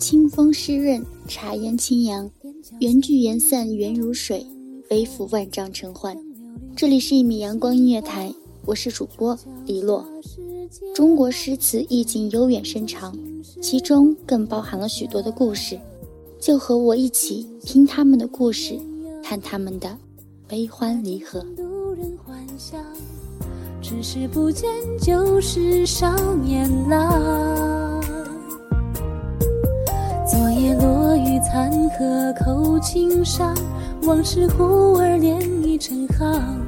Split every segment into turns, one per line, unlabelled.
清风湿润，茶烟清扬，缘聚缘散，缘如水，背负万丈尘寰。这里是一米阳光音乐台，我是主播李洛。中国诗词意境悠远深长，其中更包含了许多的故事。就和我一起听他们的故事，看他们的悲欢离合。
只是不见旧时少年郎。昨夜落雨残荷扣青山，往事忽而连已成行。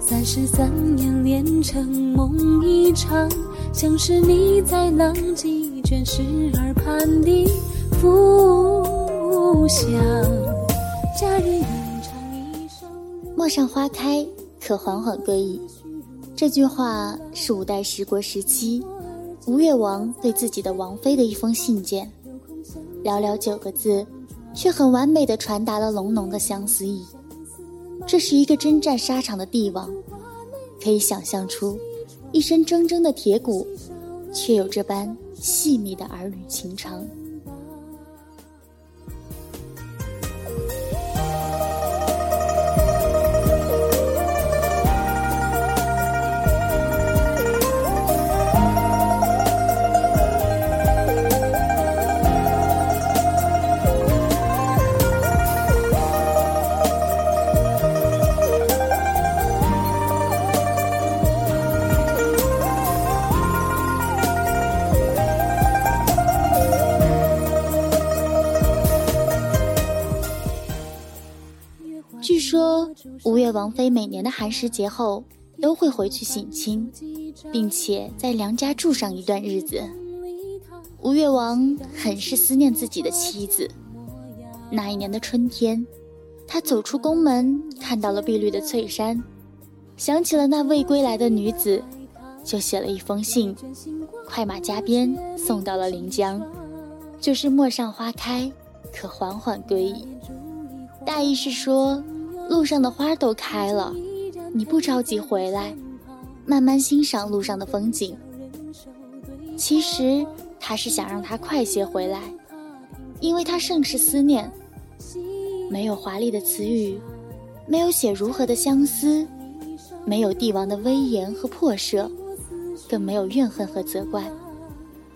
三十三年连成梦一场，像是你在浪迹卷石耳畔的故乡。佳人吟唱一首。
陌上花开，可缓缓归矣。这句话是五代十国时期吴越王对自己的王妃的一封信件，寥寥九个字，却很完美的传达了浓浓的相思意。这是一个征战沙场的帝王，可以想象出一身铮铮的铁骨，却有这般细密的儿女情长。吴越王妃每年的寒食节后都会回去省亲，并且在娘家住上一段日子。吴越王很是思念自己的妻子。那一年的春天，他走出宫门，看到了碧绿的翠山，想起了那未归来的女子，就写了一封信，快马加鞭送到了临江，就是“陌上花开，可缓缓归矣”。大意是说，路上的花都开了，你不着急回来，慢慢欣赏路上的风景。其实他是想让他快些回来，因为他甚是思念。没有华丽的词语，没有写如何的相思，没有帝王的威严和破舍，更没有怨恨和责怪，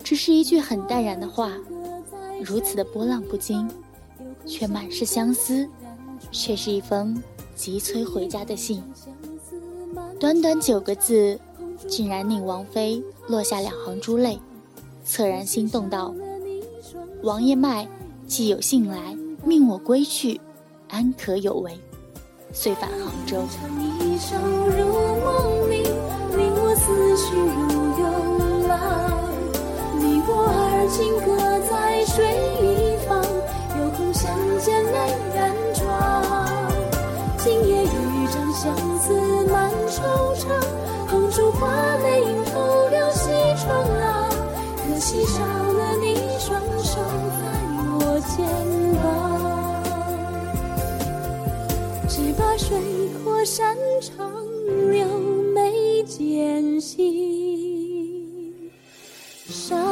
只是一句很淡然的话，如此的波浪不惊，却满是相思。却是一封急催回家的信，短短九个字，竟然令王妃落下两行珠泪，恻然心动道：“王爷迈既有信来，命我归去，安可有违？”遂返杭州。
你我而今各在水一方，有空相见。今夜一场相思满惆怅，红烛花泪映透了西窗啊。可惜少了你双手在我肩膀，只把水阔山长，留眉间心上。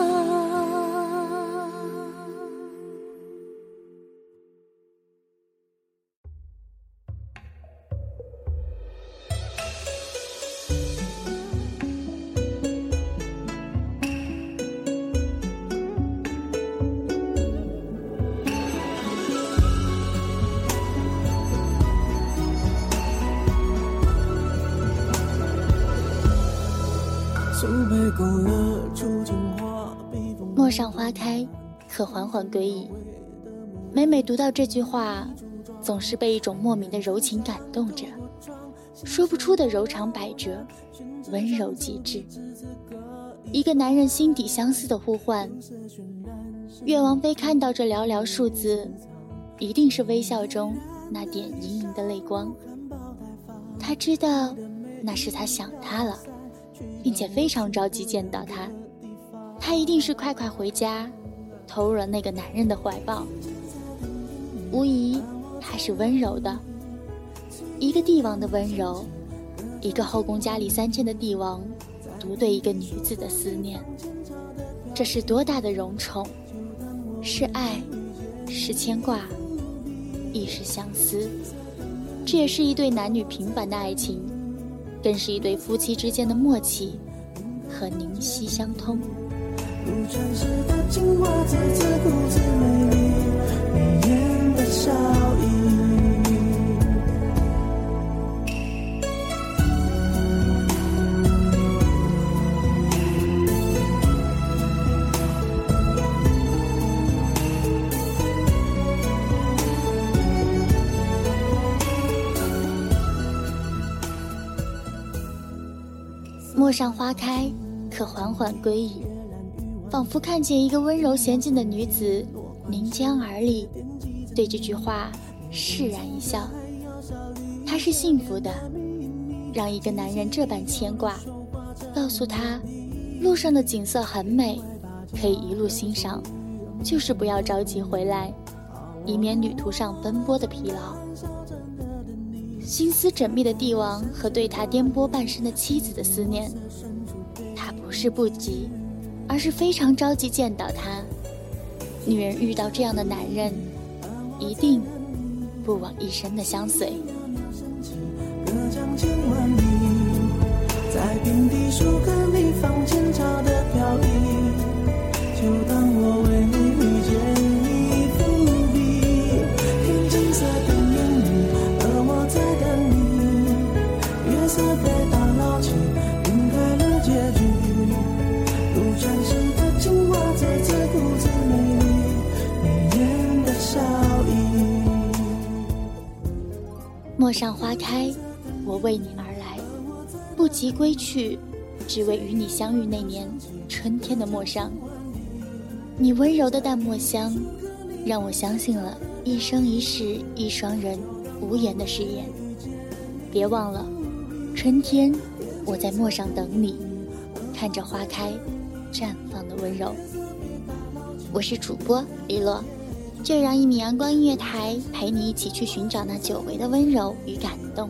陌上花开，可缓缓归矣。每每读到这句话，总是被一种莫名的柔情感动着，说不出的柔肠百折，温柔极致。一个男人心底相思的呼唤。岳王妃看到这寥寥数字，一定是微笑中那点盈盈的泪光。他知道，那是他想他了，并且非常着急见到他。他一定是快快回家，投入了那个男人的怀抱。无疑，他是温柔的，一个帝王的温柔，一个后宫佳丽三千的帝王，独对一个女子的思念，这是多大的荣宠！是爱，是牵挂，亦是相思。这也是一对男女平凡的爱情，更是一对夫妻之间的默契和灵犀相通。如陌上花开，可缓缓归矣。仿佛看见一个温柔娴静的女子临江而立，对这句话释然一笑。她是幸福的，让一个男人这般牵挂，告诉她路上的景色很美，可以一路欣赏，就是不要着急回来，以免旅途上奔波的疲劳。心思缜密的帝王和对他颠簸半生的妻子的思念，他不是不急，而是非常着急见到他。女人遇到这样的男人，一定不枉一生的相随。在平地树根里放前朝的飘逸，陌上花开，我为你而来，不及归去，只为与你相遇那年春天的陌上。你温柔的淡墨香，让我相信了一生一世一双人无言的誓言。别忘了，春天我在陌上等你，看着花开绽放的温柔。我是主播李洛。就让一米阳光音乐台陪你一起去寻找那久违的温柔与感动。